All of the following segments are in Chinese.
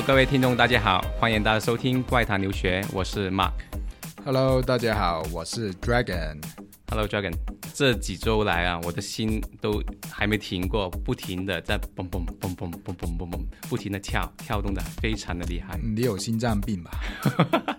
Hello，各位听众，大家好，欢迎大家收听《怪谈留学》，我是 Mark。Hello，大家好，我是 Dragon。Hello，Dragon。这几周来啊，我的心都还没停过，不停的在蹦蹦蹦蹦蹦蹦蹦蹦，不停的跳，跳动的非常的厉害。你有心脏病吧？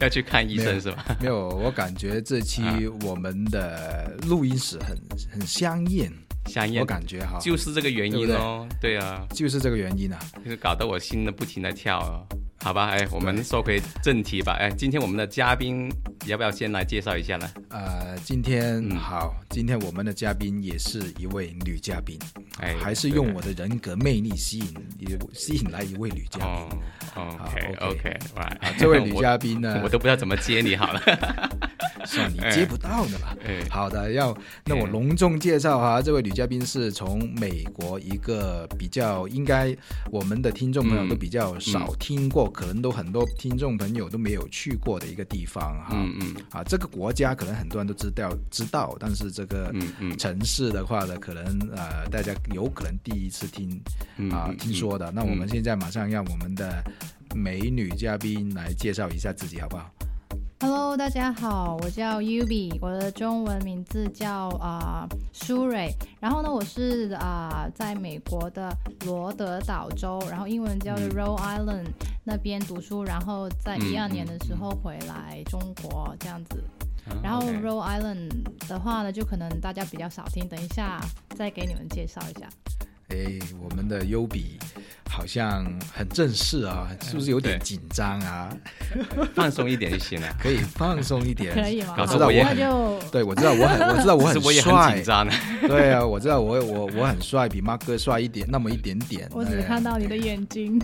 要去看医生是吧？没有，我感觉这期我们的录音室很很香艳。香艳，我感觉哈，就是这个原因哦，对啊，就是这个原因啊，就是搞得我心呢不停的跳哦。好吧，哎，我们说回正题吧，哎，今天我们的嘉宾要不要先来介绍一下呢？呃，今天好，今天我们的嘉宾也是一位女嘉宾，哎，还是用我的人格魅力吸引，吸引来一位女嘉宾。哦 OK OK，这位女嘉宾呢，我都不知道怎么接你好了。算你接不到的吧。哎好的，要那我隆重介绍哈，这位女嘉宾是从美国一个比较应该我们的听众朋友都比较少听过，可能都很多听众朋友都没有去过的一个地方哈。嗯嗯。啊，这个国家可能很多人都知道知道，但是这个城市的话呢，可能呃大家有可能第一次听啊听说的。那我们现在马上让我们的美女嘉宾来介绍一下自己，好不好？Hello，大家好，我叫 Ubi，我的中文名字叫啊舒蕊。然后呢，我是啊在美国的罗德岛州，然后英文叫做 Rhode Island 那边读书，然后在一二年的时候回来中国这样子。然后 Rhode Island 的话呢，就可能大家比较少听，等一下再给你们介绍一下。哎，我们的 Ubi。好像很正式啊，是不是有点紧张啊？放松一点就行了，可以放松一点，可以吗？我知道我很，对 我知道我很，我知道我很帅，紧张的。对啊，我知道我我我很帅，比马哥帅一点，那么一点点。我只看到你的眼睛，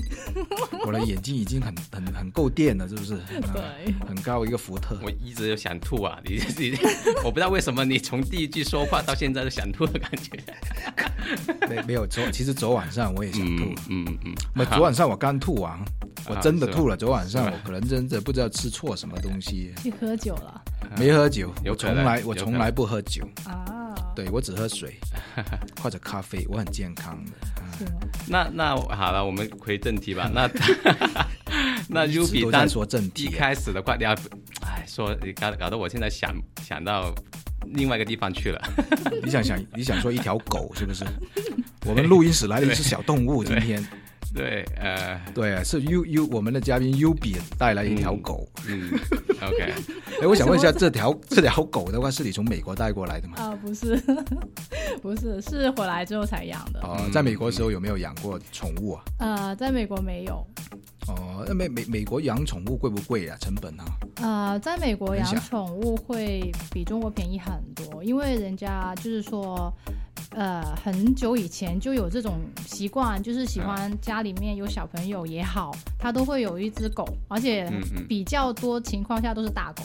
我的眼睛已经很很很够电了，是不是？对，很高一个福特。我一直想吐啊，你你，我不知道为什么你从第一句说话到现在都想吐的感觉。没没有昨，其实昨晚上我也想吐，嗯。嗯，那昨晚上我刚吐完，我真的吐了。昨晚上我可能真的不知道吃错什么东西。去喝酒了？没喝酒，我从来我从来不喝酒啊。对我只喝水 或者咖啡，我很健康的。那那好了，我们回正题吧。那 那 U 比单说正题，一开始的话你要哎说你搞搞得我现在想想到另外一个地方去了。你想想你想说一条狗是不是？我们录音室来了一只小动物，今天。对，呃，对，是 U U 我们的嘉宾 U 比带来一条狗，嗯，OK，哎，我想问一下，这条这条狗的话，是你从美国带过来的吗？啊，不是，不是，是回来之后才养的。哦，在美国的时候有没有养过宠物啊？呃，在美国没有。哦，那美美美国养宠物贵不贵啊？成本啊？呃，在美国养宠物会比中国便宜很多，因为人家就是说。呃，很久以前就有这种习惯，就是喜欢家里面有小朋友也好，他都会有一只狗，而且比较多情况下都是大狗，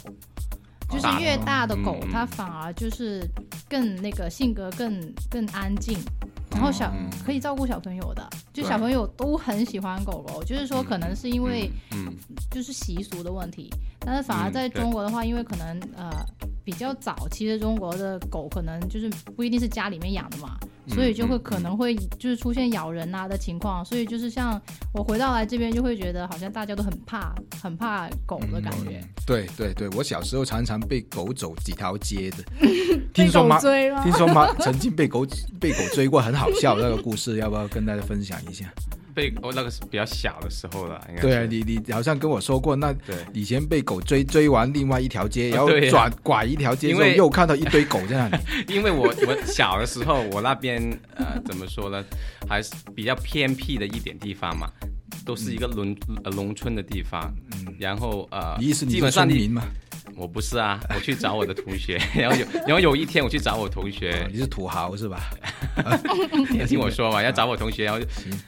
就是越大的狗，它反而就是更那个性格更更安静，然后小可以照顾小朋友的，就小朋友都很喜欢狗狗，就是说可能是因为就是习俗的问题，但是反而在中国的话，因为可能呃。比较早期的中国的狗可能就是不一定是家里面养的嘛，所以就会可能会就是出现咬人啊的情况。所以就是像我回到来这边，就会觉得好像大家都很怕，很怕狗的感觉。对对对，我小时候常常被狗走几条街的，听说吗？听说吗？曾经被狗被狗追过，很好笑那个故事，要不要跟大家分享一下？被我那个是比较小的时候了，应该对啊，你你好像跟我说过，那以前被狗追追完另外一条街，然后转拐一条街之后，又看到一堆狗在那里。因为我我小的时候，我那边呃怎么说呢，还是比较偏僻的一点地方嘛，都是一个农呃农村的地方，嗯，然后呃，意思基本上你嘛。我不是啊，我去找我的同学，然后有，然后有一天我去找我同学，你是土豪是吧？你听我说嘛，要找我同学，然后，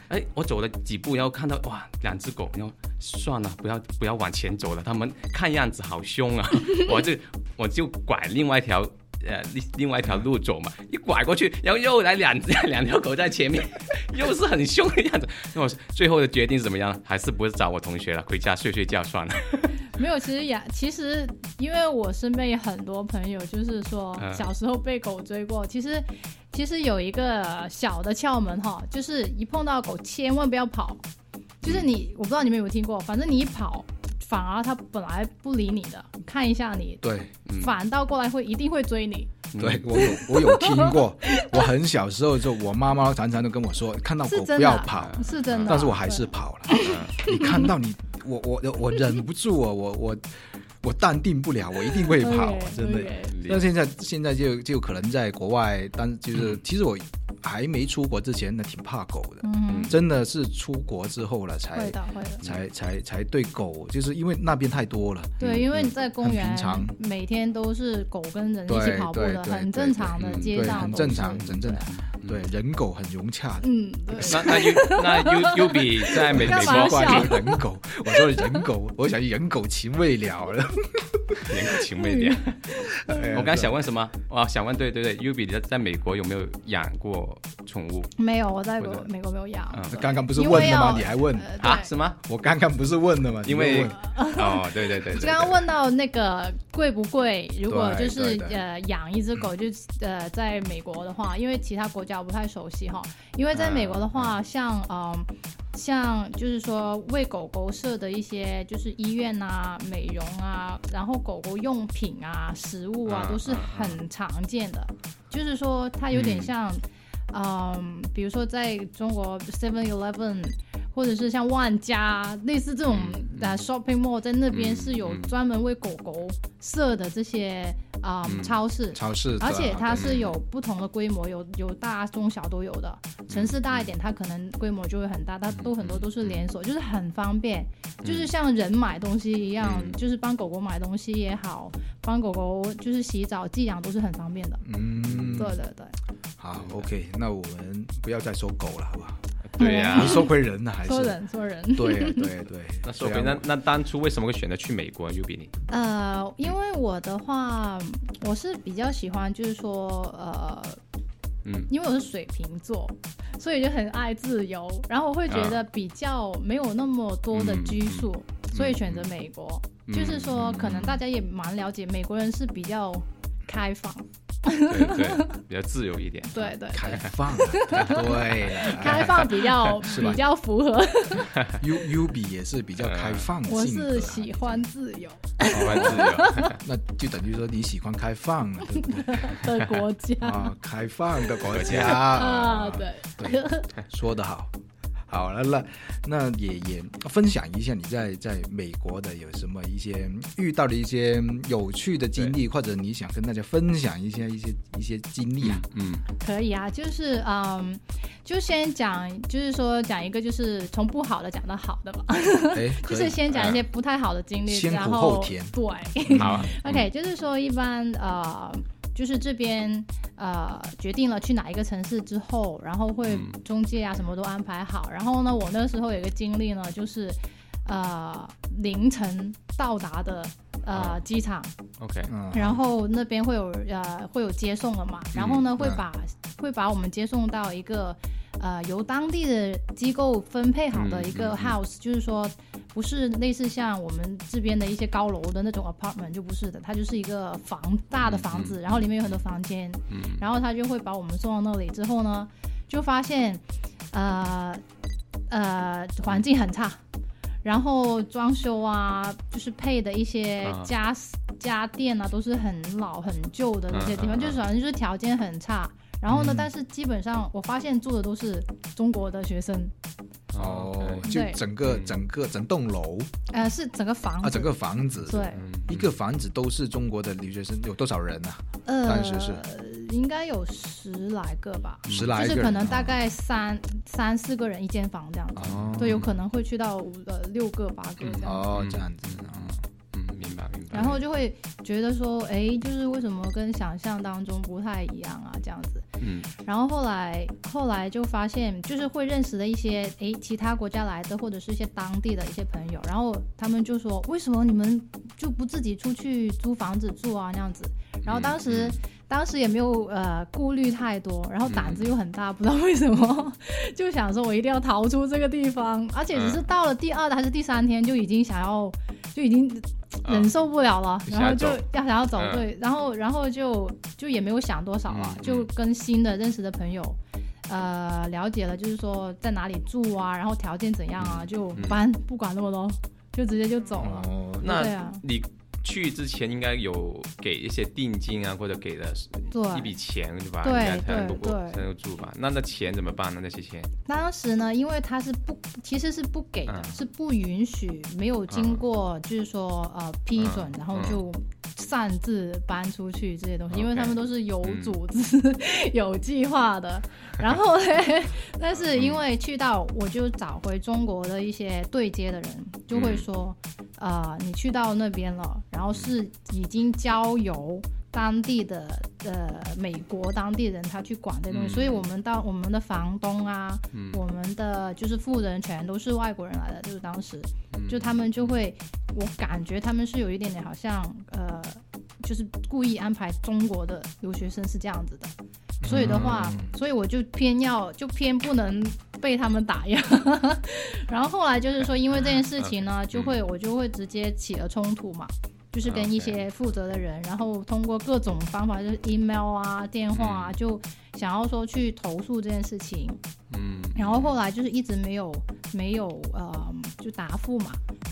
哎，我走了几步，然后看到哇，两只狗，然后算了，不要不要往前走了，他们看样子好凶啊，我就我就拐另外一条呃另另外一条路走嘛，一拐过去，然后又来两两条狗在前面，又是很凶的样子，那我最后的决定是怎么样？还是不是找我同学了，回家睡睡觉算了。没有，其实也，其实因为我身边有很多朋友，就是说小时候被狗追过。其实，其实有一个小的窍门哈，就是一碰到狗千万不要跑。就是你，我不知道你们有没有听过，反正你一跑，反而它本来不理你的，看一下你，对，反倒过来会一定会追你。对我有我有听过，我很小时候就我妈妈常常都跟我说，看到狗不要跑，是真的，但是我还是跑了。你看到你。我我我忍不住啊！我我我淡定不了，我一定会跑，真的。那现在现在就就可能在国外，但就是其实我还没出国之前，那挺怕狗的。嗯，真的是出国之后了才才才才对狗，就是因为那边太多了。对，因为你在公园，平常每天都是狗跟人一起跑步的，很正常的街上，很正常，很正常。对，人狗很融洽的。嗯，那那又那又又比在美美国关于人狗，我说人狗，我想人狗情未了了，人狗情未了。我刚想问什么？哇，想问对对对，U 比在在美国有没有养过宠物？没有，我在美国没有养。刚刚不是问的吗？你还问啊？什么？我刚刚不是问的吗？因为哦，对对对，刚刚问到那个贵不贵？如果就是呃养一只狗，就呃在美国的话，因为其他国家我。不太熟悉哈，因为在美国的话，像嗯，像就是说为狗狗设的一些就是医院啊、美容啊，然后狗狗用品啊、食物啊，都是很常见的。就是说它有点像，嗯，比如说在中国 Seven Eleven。或者是像万家类似这种的 shopping mall，在那边是有专门为狗狗设的这些啊超市，超市，而且它是有不同的规模，有有大中小都有的。城市大一点，它可能规模就会很大，它都很多都是连锁，就是很方便，就是像人买东西一样，就是帮狗狗买东西也好，帮狗狗就是洗澡寄养都是很方便的。嗯，对对对。好，OK，那我们不要再收狗了，好不好？对呀，收回人呢，还是说人收人。对 对对，那说回那那当初为什么会选择去美国？U B 你？呃，因为我的话，我是比较喜欢，就是说，呃，嗯，因为我是水瓶座，所以就很爱自由，然后我会觉得比较没有那么多的拘束，所以选择美国。就是说，可能大家也蛮了解，美国人是比较开放。对对，比较自由一点。对对，开放，对，开放 比较 比较符合。U U B 也是比较开放我是喜欢自由，喜欢自由，那就等于说你喜欢开放的国家。啊，开放的国家。啊，对。对，说得好。好了，那那也也分享一下你在在美国的有什么一些遇到的一些有趣的经历，或者你想跟大家分享一些一些一些经历啊？嗯，可以啊，就是嗯，就先讲，就是说讲一个，就是从不好的讲到好的吧。哎，就是先讲一些不太好的经历，先苦后甜。对，好，OK，就是说一般呃。就是这边呃决定了去哪一个城市之后，然后会中介啊什么都安排好。然后呢，我那时候有一个经历呢，就是呃凌晨到达的呃机场，OK，然后那边会有呃会有接送了嘛，然后呢会把会把我们接送到一个呃由当地的机构分配好的一个 house，就是说不是类似像我们这边的一些高楼的那种 apartment，就不是的，它就是一个房大的房子，然后里面有很多房间，然后他就会把我们送到那里之后呢，就发现，呃呃，环境很差，然后装修啊，就是配的一些家家电啊，都是很老很旧的那些地方，就是反正就是条件很差。然后呢，但是基本上我发现住的都是中国的学生。哦，就整个整个整栋楼，呃，是整个房啊，整个房子，对，一个房子都是中国的留学生，有多少人呢？呃，当时是。应该有十来个吧，十来个，就是可能大概三三四个人一间房这样子，对，有可能会去到五呃六个八个这样，哦，这样子。然后就会觉得说，哎，就是为什么跟想象当中不太一样啊？这样子。嗯。然后后来后来就发现，就是会认识的一些哎其他国家来的或者是一些当地的一些朋友，然后他们就说，为什么你们就不自己出去租房子住啊？那样子。然后当时当时也没有呃顾虑太多，然后胆子又很大，不知道为什么 就想说我一定要逃出这个地方，而且只是到了第二还是第三天就已经想要就已经。忍受不了了，然后就要想要走，对，然后然后就就也没有想多少了，就跟新的认识的朋友，呃，了解了，就是说在哪里住啊，然后条件怎样啊，就搬，不管那么多，就直接就走了。哦那你。去之前应该有给一些定金啊，或者给了一笔钱对吧？对对对，才能住吧？那那钱怎么办呢？那些钱？当时呢，因为他是不，其实是不给的，是不允许，没有经过就是说呃批准，然后就擅自搬出去这些东西，因为他们都是有组织、有计划的。然后呢，但是因为去到，我就找回中国的一些对接的人，就会说。呃，你去到那边了，然后是已经交由当地的呃美国当地人他去管这东西，所以我们到我们的房东啊，我们的就是富人全都是外国人来的，就是当时。就他们就会，我感觉他们是有一点点好像呃，就是故意安排中国的留学生是这样子的，所以的话，所以我就偏要就偏不能。被他们打压，然后后来就是说，因为这件事情呢，就会我就会直接起了冲突嘛，就是跟一些负责的人，然后通过各种方法，就是 email 啊、电话啊，就想要说去投诉这件事情。嗯，然后后来就是一直没有没有呃，就答复嘛，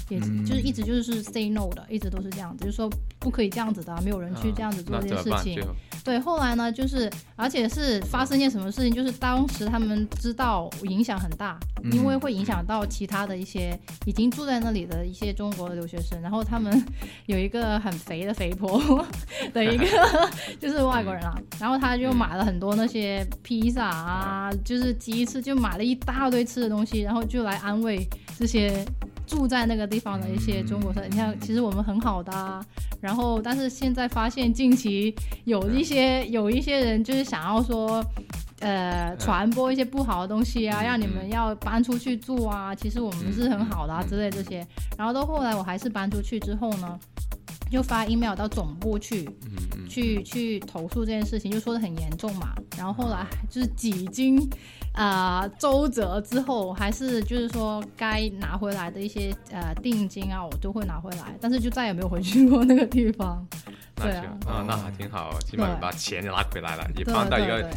也就是一直就是 say no 的，一直都是这样子，就是说不可以这样子的，没有人去这样子做这件事情。对，后来呢，就是而且是发生件什么事情，就是当时他们知道影响很大，因为会影响到其他的一些已经住在那里的一些中国的留学生，然后他们 有一个很肥的肥婆 的一个 就是外国人啊，然后他就买了很多那些披萨啊，就是鸡翅，就买了一大堆吃的东西，然后就来安慰这些。住在那个地方的一些中国生，你看，其实我们很好的，然后但是现在发现近期有一些有一些人就是想要说，呃，传播一些不好的东西啊，让你们要搬出去住啊，其实我们是很好的啊之类这些，然后到后来我还是搬出去之后呢，就发 email 到总部去，去去投诉这件事情，就说的很严重嘛，然后后来就是几经。啊，周折之后还是就是说该拿回来的一些呃定金啊，我都会拿回来，但是就再也没有回去过那个地方。对啊，啊，那还挺好，起码把钱拿回来了，也放到一个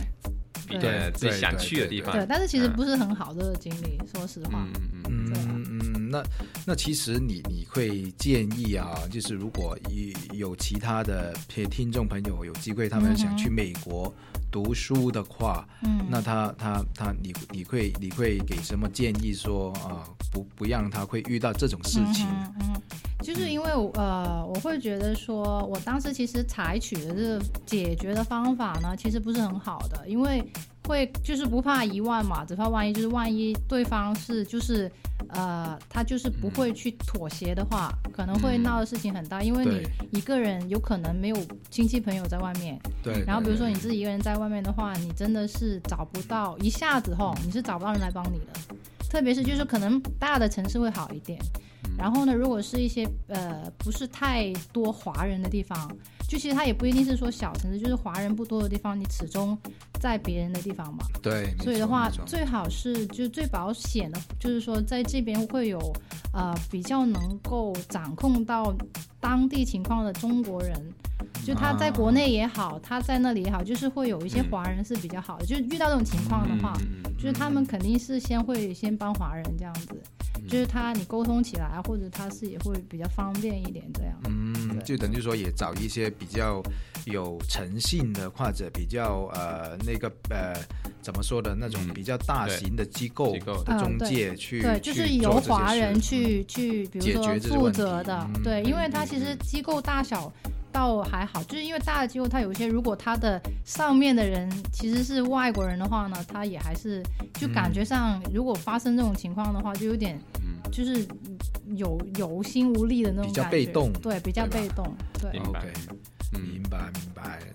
比较自己想去的地方。对，但是其实不是很好的经历，说实话。嗯嗯嗯嗯嗯，那那其实你你会建议啊，就是如果有有其他的听众朋友有机会，他们想去美国。读书的话，嗯，那他他他，你你会你会给什么建议说啊，不不让他会遇到这种事情？嗯，就是因为呃，我会觉得说，我当时其实采取的这个解决的方法呢，其实不是很好的，因为。会就是不怕一万嘛，只怕万一。就是万一对方是就是，呃，他就是不会去妥协的话，可能会闹的事情很大。因为你一个人有可能没有亲戚朋友在外面，对。然后比如说你自己一个人在外面的话，你真的是找不到一下子吼，你是找不到人来帮你的。特别是就是可能大的城市会好一点，然后呢，如果是一些呃不是太多华人的地方。就其实它也不一定是说小城市，就是华人不多的地方，你始终在别人的地方嘛。对，所以的话，最好是就最保险的，就是说在这边会有呃比较能够掌控到当地情况的中国人，就他在国内也好，他在那里也好，就是会有一些华人是比较好的。就遇到这种情况的话，就是他们肯定是先会先帮华人这样子。就是他，你沟通起来，或者他是也会比较方便一点，这样。嗯，就等于说也找一些比较有诚信的，或者比较呃那个呃怎么说的那种比较大型的机构的中介去，对，就是由华人去去，比如说负责的，对，因为他其实机构大小。倒还好，就是因为大的机构，它有一些，如果它的上面的人其实是外国人的话呢，他也还是就感觉上，如果发生这种情况的话，就有点，就是有有心无力的那种感觉，比较被动，对，比较被动，对。明白明白，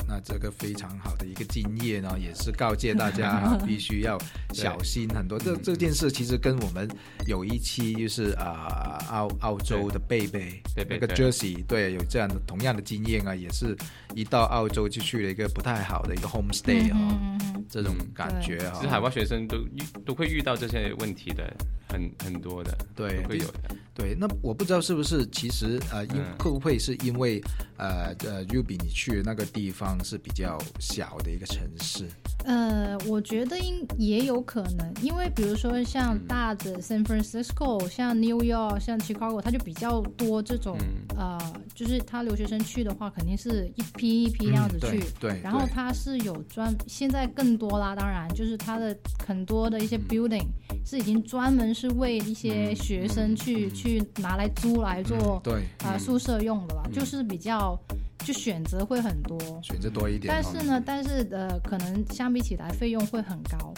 那这个非常好的一个经验呢，也是告诫大家 必须要小心很多。这这件事其实跟我们有一期就是啊澳澳洲的贝贝那个 Jersey 对有这样的同样的经验啊，也是一到澳洲就去了一个不太好的一个 homestay 啊，这种感觉啊。其实海外学生都遇都会遇到这些问题的。很很多的，对，会有的，对。那我不知道是不是，其实呃，因会不会是因为呃呃，Ruby 你去那个地方是比较小的一个城市？呃，我觉得应也有可能，因为比如说像大的 San Francisco，像 New York，像 Chicago，它就比较多这种呃，就是他留学生去的话，肯定是一批一批那样子去，对。然后他是有专，现在更多啦，当然就是他的很多的一些 building 是已经专门。是为一些学生去去拿来租来做对啊宿舍用的啦，就是比较就选择会很多，选择多一点。但是呢，但是呃，可能相比起来费用会很高。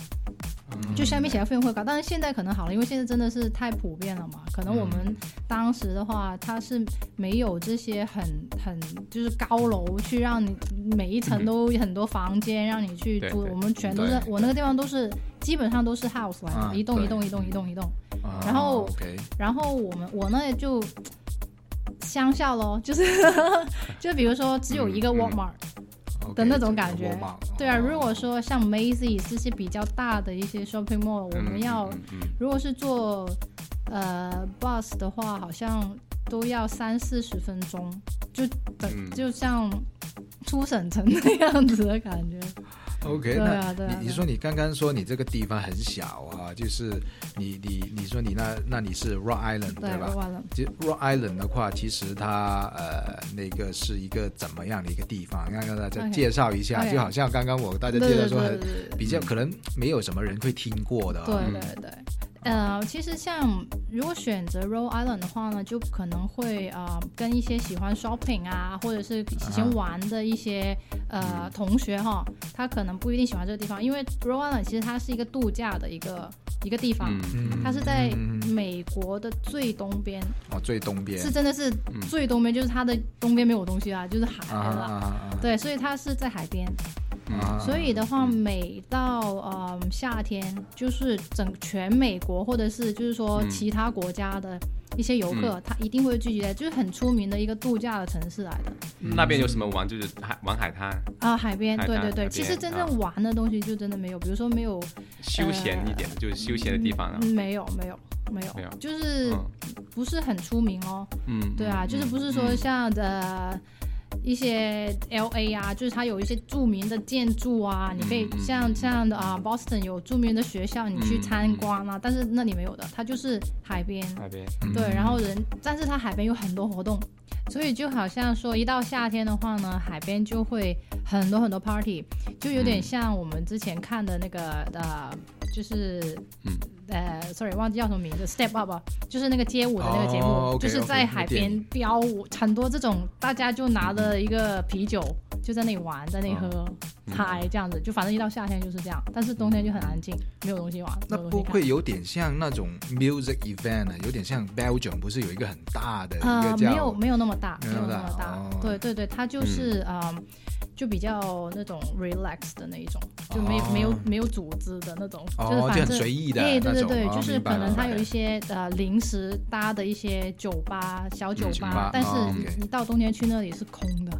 就相比起来费用会高，但是现在可能好了，因为现在真的是太普遍了嘛。可能我们当时的话，它是没有这些很很就是高楼去让你每一层都很多房间让你去租。我们全都是我那个地方都是基本上都是 house 来的，一栋一栋一栋一栋一栋。然后然后我们我那就乡下咯，就是 就比如说只有一个 Walmart。的那种感觉，对啊。如果说像 Macy's 这些比较大的一些 shopping mall，我们要如果是坐呃 bus 的话，好像都要三四十分钟，就等就像出省城那样子的感觉。OK，那你你说你刚刚说你这个地方很小啊，就是你你你说你那那你是 Rock Island 对吧？其实 Rock Island 的话，其实它呃那个是一个怎么样的一个地方？刚刚大家介绍一下，就好像刚刚我大家介绍说很比较可能没有什么人会听过的。对对对。呃，其实像如果选择 Rhode Island 的话呢，就可能会呃跟一些喜欢 shopping 啊，或者是喜欢玩的一些呃同学哈，他可能不一定喜欢这个地方，因为 Rhode Island 其实它是一个度假的一个一个地方，它是在美国的最东边哦，最东边。是真的是最东边，就是它的东边没有东西啊，就是海了，对，所以它是在海边。所以的话，每到呃夏天，就是整全美国或者是就是说其他国家的一些游客，他一定会聚集在，就是很出名的一个度假的城市来的。那边有什么玩？就是海玩海滩啊，海边，对对对。其实真正玩的东西就真的没有，比如说没有休闲一点，就是休闲的地方啊。没有没有没有没有，就是不是很出名哦。嗯，对啊，就是不是说像的。一些 L A 啊，就是它有一些著名的建筑啊，你可以像像的啊，Boston 有著名的学校，你去参观啊。但是那里没有的，它就是海边。海边。对，然后人，但是它海边有很多活动，所以就好像说一到夏天的话呢，海边就会很多很多 party，就有点像我们之前看的那个呃，就是嗯。呃，sorry，忘记叫什么名字，Step Up，就是那个街舞的那个节目，就是在海边飙舞，很多这种大家就拿着一个啤酒就在那里玩，在那里喝嗨这样子，就反正一到夏天就是这样，但是冬天就很安静，没有东西玩。那不会有点像那种 music event 啊？有点像 Belgium，不是有一个很大的？呃，没有，没有那么大，没有那么大。对对对，它就是啊。就比较那种 relax 的那一种，就没没有没有组织的那种，就是反正随意的。对对对对，就是可能它有一些呃临时搭的一些酒吧小酒吧，但是你到冬天去那里是空的，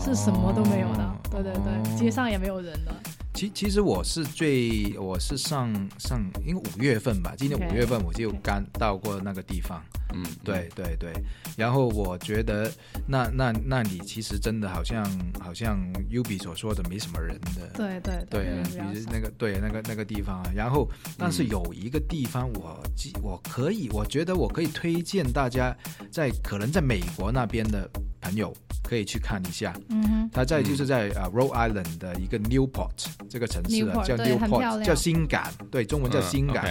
是什么都没有的。对对对，街上也没有人的。其其实我是最我是上上因为五月份吧，今年五月份我就刚到过那个地方。嗯，对对对。然后我觉得那那那里其实真的好像好像 Ubi 所说的没什么人的。对对对，比如那个对那个那个地方啊。然后但是有一个地方我记我可以我觉得我可以推荐大家在可能在美国那边的朋友。可以去看一下，嗯哼，它在就是在呃 Rhode Island 的一个 Newport 这个城市啊，叫 Newport，叫新港，对，中文叫新港。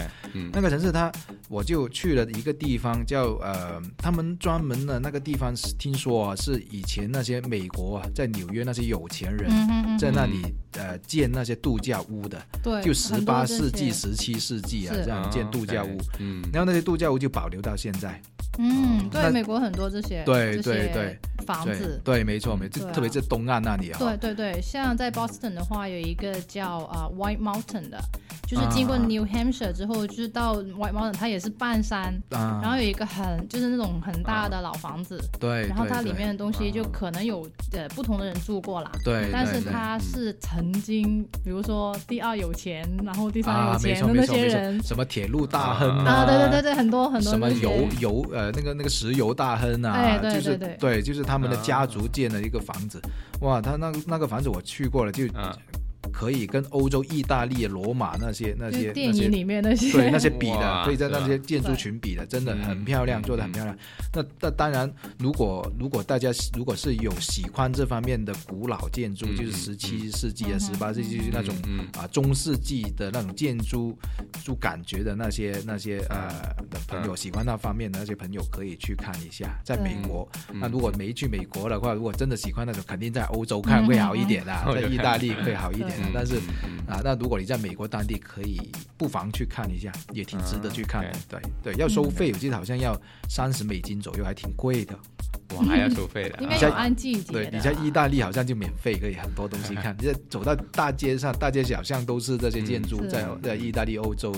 那个城市它，我就去了一个地方叫呃，他们专门的那个地方是听说啊，是以前那些美国啊，在纽约那些有钱人在那里呃建那些度假屋的，对，就十八世纪、十七世纪啊这样建度假屋，嗯，然后那些度假屋就保留到现在。嗯，对，美国很多这些对对对。房子，对，没错，没错，特别是东岸那里啊。对对对，像在 Boston 的话，有一个叫啊 White Mountain 的，就是经过 New Hampshire 之后，就是到 White Mountain，它也是半山，然后有一个很就是那种很大的老房子，对，然后它里面的东西就可能有呃不同的人住过啦，对，但是它是曾经，比如说第二有钱，然后第三有钱的那些人，什么铁路大亨啊，对对对对，很多很多什么油油呃。呃，那个那个石油大亨啊，就是对，就是他们的家族建的一个房子，哇，他那那个房子我去过了，就。可以跟欧洲、意大利、罗马那些那些电影里面那些。对那些比的，可以在那些建筑群比的，真的很漂亮，做的很漂亮。那那当然，如果如果大家如果是有喜欢这方面的古老建筑，就是十七世纪啊、十八世纪那种啊中世纪的那种建筑，就感觉的那些那些呃的朋友，喜欢那方面的那些朋友可以去看一下。在美国，那如果没去美国的话，如果真的喜欢那种，肯定在欧洲看会好一点啦，在意大利会好一点。但是啊，那如果你在美国当地，可以不妨去看一下，也挺值得去看的。对对，要收费，我记得好像要三十美金左右，还挺贵的。哇，还要收费的？应该有按季节。对，你在意大利好像就免费，可以很多东西看。你在走到大街上，大街小巷都是这些建筑，在在意大利、欧洲。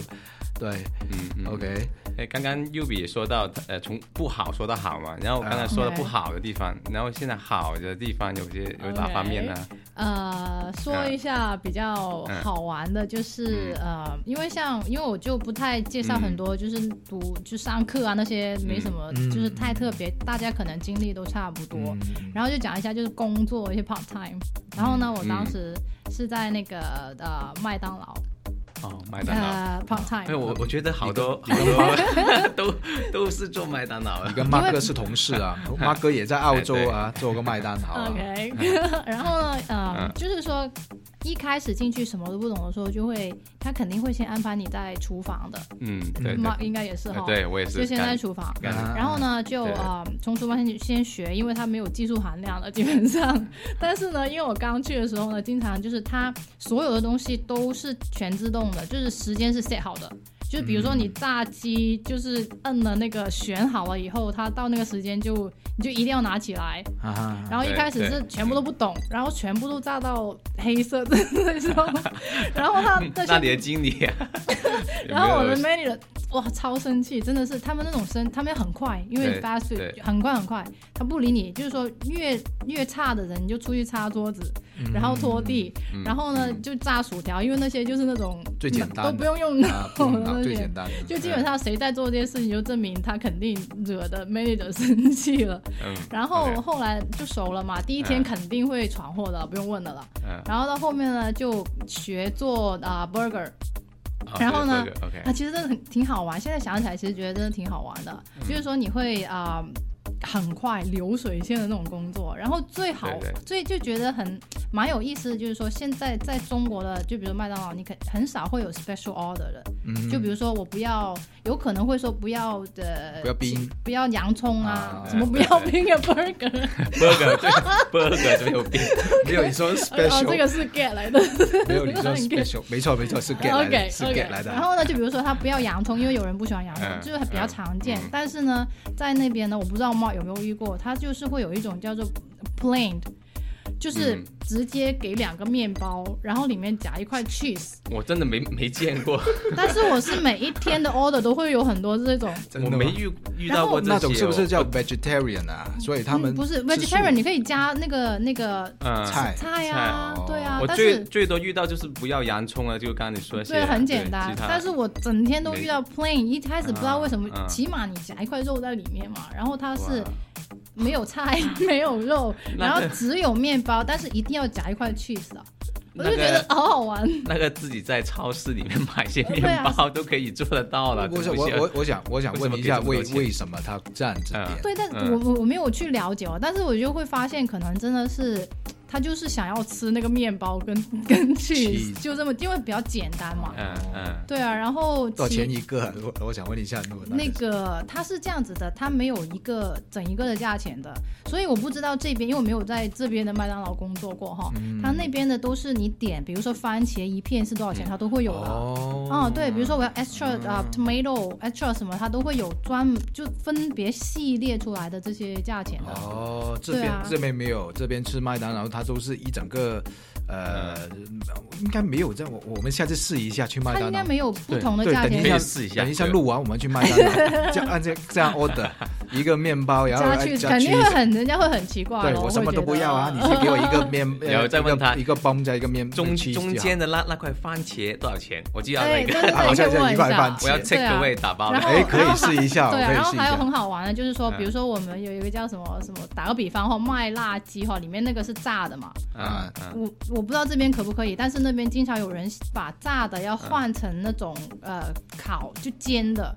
对，嗯，OK。哎，刚刚 U 也说到，呃，从不好说到好嘛。然后我刚才说的不好的地方，然后现在好的地方有些有哪方面呢？呃，说一下比较好玩的，就是呃，因为像因为我就不太介绍很多，就是读就上课啊那些没什么，就是太特别，大家可能经历都差不多。然后就讲一下就是工作一些 part time。然后呢，我当时是在那个呃麦当劳。哦，麦当劳，part time。哎，我我觉得好多好多 都都是做麦当劳。你跟马哥是同事啊，马哥也在澳洲啊，做个麦当劳。OK，然后呢，呃，就是说。一开始进去什么都不懂的时候，就会他肯定会先安排你在厨房的，嗯，对，妈应该也是哈，对我也是，就先在厨房，然后呢就啊从厨房先先学，因为他没有技术含量了基本上，但是呢，因为我刚去的时候呢，经常就是他所有的东西都是全自动的，就是时间是 set 好的。就比如说你炸鸡，就是摁了那个选好了以后，它到那个时间就你就一定要拿起来。然后一开始是全部都不懂，然后全部都炸到黑色的那种。然后他那你的经理，然后我的 manager 哇超生气，真的是他们那种生，他们很快，因为 fast food 很快很快，他不理你，就是说越越差的人你就出去擦桌子，然后拖地，然后呢就炸薯条，因为那些就是那种最简单都不用用脑。最简单，就基本上谁在做这件事情，就证明他肯定惹的 manager 生气了。嗯，然后后来就熟了嘛，第一天肯定会闯祸的，不用问的了。嗯，然后到后面呢，就学做啊 burger，然后呢，啊其实真的很挺好玩。现在想起来，其实觉得真的挺好玩的，就是说你会啊。很快流水线的那种工作，然后最好最就觉得很蛮有意思的就是说，现在在中国的，就比如麦当劳，你可很少会有 special order 的，就比如说我不要，有可能会说不要的，不要冰，不要洋葱啊，什么不要冰的 burger，burger 对 burger 没有冰，没有你说 special，这个是 get 来的，没有你说 special，没错没错是 get 来的，是 get 来的。然后呢，就比如说他不要洋葱，因为有人不喜欢洋葱，就是比较常见。但是呢，在那边呢，我不知道有没有遇过？它就是会有一种叫做 plain，就是直接给两个面包，然后里面夹一块 cheese。我真的没没见过，但是我是每一天的 order 都会有很多这种，我没遇遇到过那种是不是叫 vegetarian 啊？所以他们不是 vegetarian，你可以加那个那个菜菜啊，对啊。我最最多遇到就是不要洋葱啊，就刚刚你说的，对，很简单。但是我整天都遇到 plain，一开始不知道为什么，起码你夹一块肉在里面嘛，然后它是。没有菜，没有肉，然后只有面包，但是一定要夹一块 cheese 啊！我就觉得好好玩。那个自己在超市里面买些面包都可以做得到了。我我我我想我想问一下，为为什么他站这边？对，但我我我没有去了解哦，但是我就会发现，可能真的是。他就是想要吃那个面包跟 跟去，就这么，因为比较简单嘛。嗯嗯。对啊，然后多少钱一个？我我想问一下，那个他是这样子的，他没有一个整一个的价钱的，所以我不知道这边，因为我没有在这边的麦当劳工作过哈。他那边的都是你点，比如说番茄一片是多少钱，他都会有的。哦。哦，对，比如说我要 extra 啊 tomato extra 什么，他都会有专门就分别系列出来的这些价钱的。哦，这边这边没有，这边吃麦当劳他。都是一整个，呃，应该没有这样。我我们下次试一下去麦当劳。应该没有不同的价钱。等一下试一下。等一下录完我们去麦当劳，这样按这这样 order 一个面包，然后加去，肯定会很人家会很奇怪。对我什么都不要啊，你先给我一个面，然后再问他一个包加一个面中中间的那那块番茄多少钱？我就要那个，好像一块番茄，我要 take away 打包。哎，可以试一下。对，然后还有很好玩的，就是说，比如说我们有一个叫什么什么，打个比方哈，卖辣鸡哈，里面那个是炸的嘛。啊，我我不知道这边可不可以，但是那边经常有人把炸的要换成那种呃烤就煎的。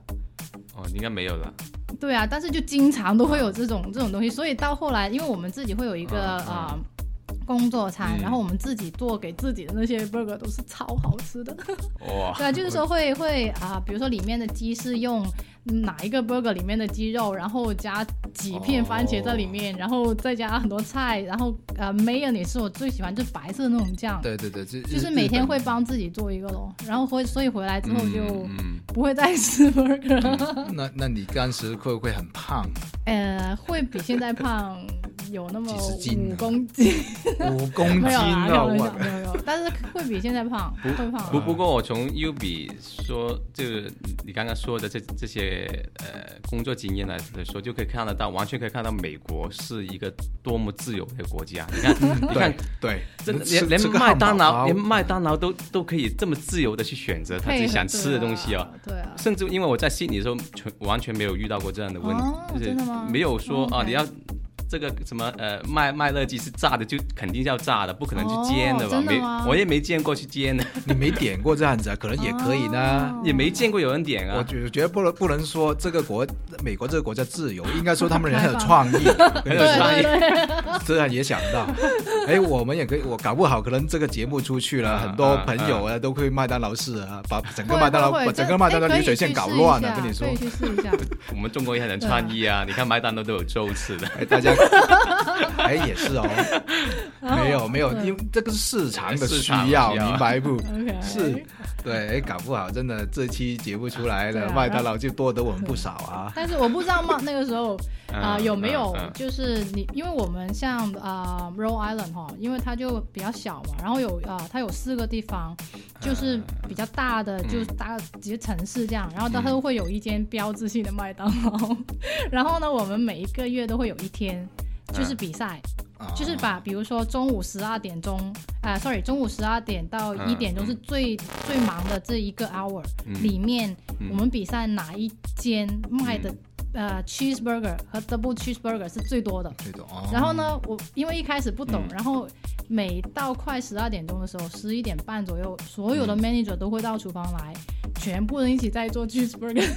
哦，应该没有了。对啊，但是就经常都会有这种这种东西，所以到后来，因为我们自己会有一个啊工作餐，然后我们自己做给自己的那些 burger 都是超好吃的。哇！对啊，就是说会会啊，比如说里面的鸡是用。哪一个 burger 里面的鸡肉，然后加几片番茄在里面，然后再加很多菜，然后呃，mayonnaise 是我最喜欢，就白色那种酱。对对对，就就是每天会帮自己做一个咯，然后回所以回来之后就不会再吃 burger。那那你当时会不会很胖？呃，会比现在胖。有那么五公斤，五公斤啊！没有没有没有，但是会比现在胖，不会胖。不不过我从 U 比说，就是你刚刚说的这这些呃工作经验来说，就可以看得到，完全可以看到美国是一个多么自由的国家。你看，你看，对，真的连连麦当劳，连麦当劳都都可以这么自由的去选择他自己想吃的东西哦。对啊。甚至因为我在悉尼的时候，全完全没有遇到过这样的问题，就是没有说啊，你要。这个什么呃麦麦乐鸡是炸的，就肯定要炸的，不可能去煎的吧？没，我也没见过去煎的。你没点过这样子啊，可能也可以呢。也没见过有人点啊。我觉觉得不能不能说这个国 美国这个国家自由，应该说他们人很有创意，很有创意。这样也想到，哎，我们也可以，我搞不好可能这个节目出去了，很多朋友啊都会麦当劳试啊，把整个麦当劳把整个麦当劳流水线搞乱了。跟你说，去试一下。我们中国也很有创意啊！你看麦当劳都有粥吃的，大家。哎，也是哦，没有没有，因为这个是市场的需要，明白不？是，对，哎，搞不好真的这期节目出来了，麦当劳就多得我们不少啊。但是我不知道嘛，那个时候啊有没有，就是你，因为我们像啊 Rhode Island 哈，因为它就比较小嘛，然后有啊，它有四个地方，就是比较大的，就是大几个城市这样，然后它都会有一间标志性的麦当劳，然后呢，我们每一个月都会有一天。就是比赛，就是把比如说中午十二点钟，啊，sorry，中午十二点到一点钟是最最忙的这一个 hour 里面，我们比赛哪一间卖的呃 cheeseburger 和 double cheeseburger 是最多的。最多。然后呢，我因为一开始不懂，然后每到快十二点钟的时候，十一点半左右，所有的 manager 都会到厨房来。全部人一起在做 cheeseburger，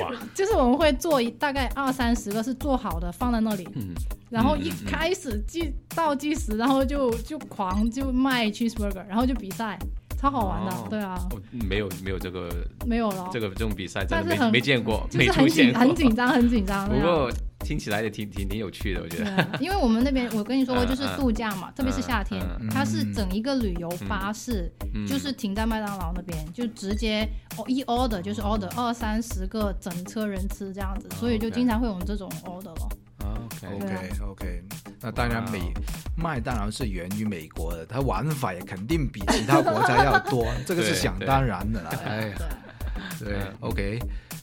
哇！就是我们会做一大概二三十个是做好的放在那里，嗯，然后一开始计倒计时，然后就就狂就卖 cheeseburger，然后就比赛，超好玩的，对啊。没有没有这个没有了，这个这种比赛真的没没见过，没出现很紧张很紧张。不过。听起来也挺挺挺有趣的，我觉得。因为我们那边，我跟你说过，就是度假嘛，特别是夏天，它是整一个旅游巴士，就是停在麦当劳那边，就直接哦一 order 就是 order 二三十个整车人吃这样子，所以就经常会有这种 order 了。OK OK。那当然美麦当劳是源于美国的，它玩法也肯定比其他国家要多，这个是想当然的啦。哎呀，对，OK。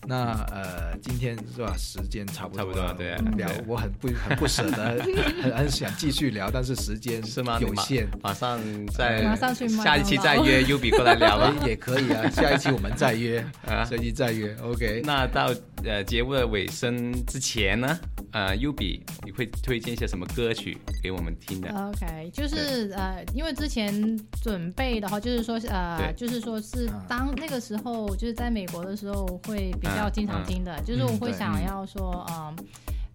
那呃，今天是吧？时间差不多，差不多对。聊我很不很不舍得，很很想继续聊，但是时间是吗？有限，马上再马上去下一期再约 U B 过来聊吧，也可以啊。下一期我们再约 啊，下一期再约。OK。那到呃节目的尾声之前呢，呃，U B 你会推荐一些什么歌曲给我们听的？OK，就是呃，因为之前准备的话，就是说呃，就是说是当那个时候就是在美国的时候会比。较经常听的，就是我会想要说，嗯，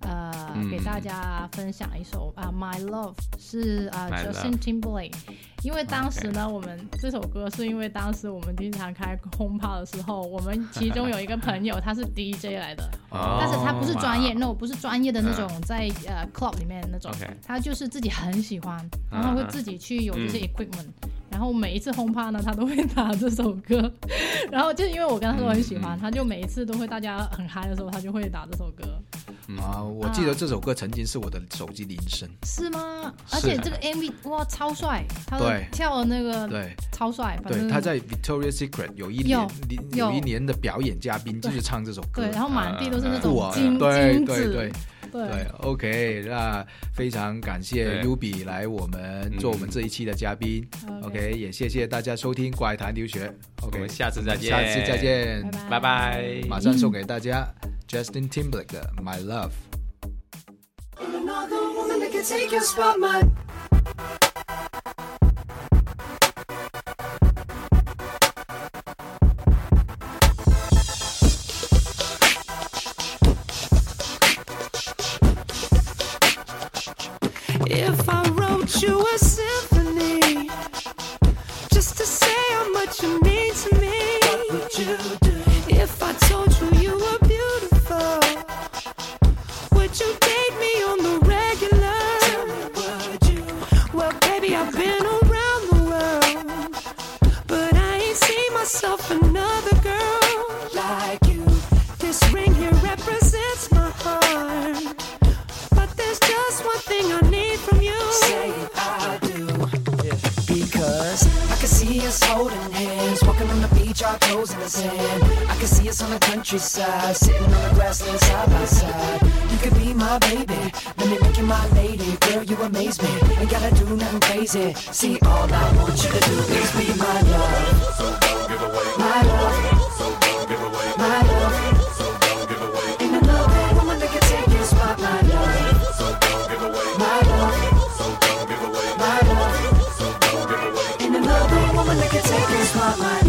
呃，给大家分享一首啊，《My Love》是啊，Justin Timberlake。因为当时呢，我们这首歌是因为当时我们经常开轰趴的时候，我们其中有一个朋友他是 DJ 来的，但是他不是专业，no，不是专业的那种在呃 club 里面那种，他就是自己很喜欢，然后会自己去有这些 equipment。然后每一次轰趴呢，他都会打这首歌，然后就因为我跟他说很喜欢，他就每一次都会大家很嗨的时候，他就会打这首歌。啊，我记得这首歌曾经是我的手机铃声。是吗？而且这个 MV 哇超帅，他跳的那个对。超帅。对，他在 Victoria Secret 有一年有一年的表演嘉宾就是唱这首歌。对，然后满地都是那种金金子。对对，OK，那非常感谢 U B 来我们做我们这一期的嘉宾，OK，也谢谢大家收听怪谈留学，OK，我们下次再见，下次再见，拜拜，马上送给大家 Justin Timberlake 的 My Love。take this what my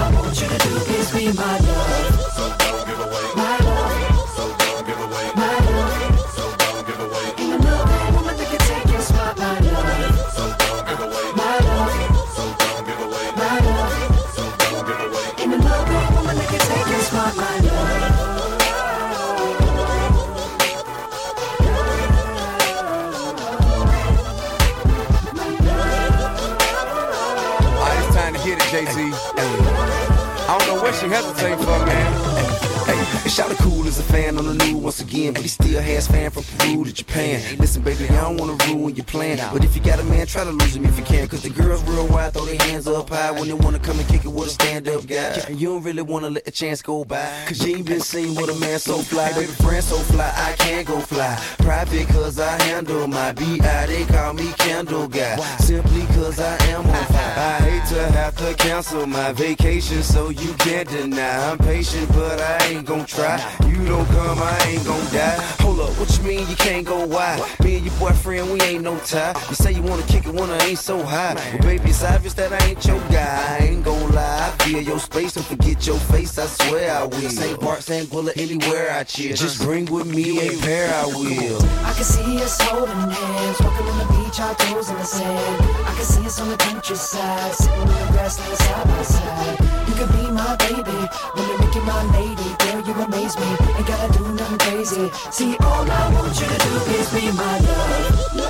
I want you to do is be my love. she had for me. Shout cool as a fan on the new once again, but he still has fan from Peru to Japan. Listen, baby, I don't wanna ruin your plan, but if you got a man, try to lose him if you can. Cause the girls real wide, throw their hands up high when they wanna come and kick it with a stand up guy. You don't really wanna let the chance go by, cause you ain't been seen with a man so fly. Baby, friend so fly, I can't go fly. Private cause I handle my BI, they call me Candle Guy. Simply cause I am on fire. I hate to have to cancel my vacation, so you can't deny. I'm patient, but I ain't gon' try. You don't come, I ain't gon' die. Hold up, what you mean you can't go wide? Me and your boyfriend, we ain't no tie. You say you wanna kick it when I ain't so high. Well, baby, it's obvious that I ain't your guy. I ain't gon' lie. I feel your space, don't forget your face, I swear I will. St. Bart, St. Bullet, anywhere I chill. Just bring with me a pair, I will. I can see us holding hands, walking on the beach, our toes in the sand. I can see us on the countryside, sitting in the grassland side by side. You could be my baby, when you make you my lady. Girl, you amaze me, ain't gotta do nothing crazy. See, all I want you to do is be my love.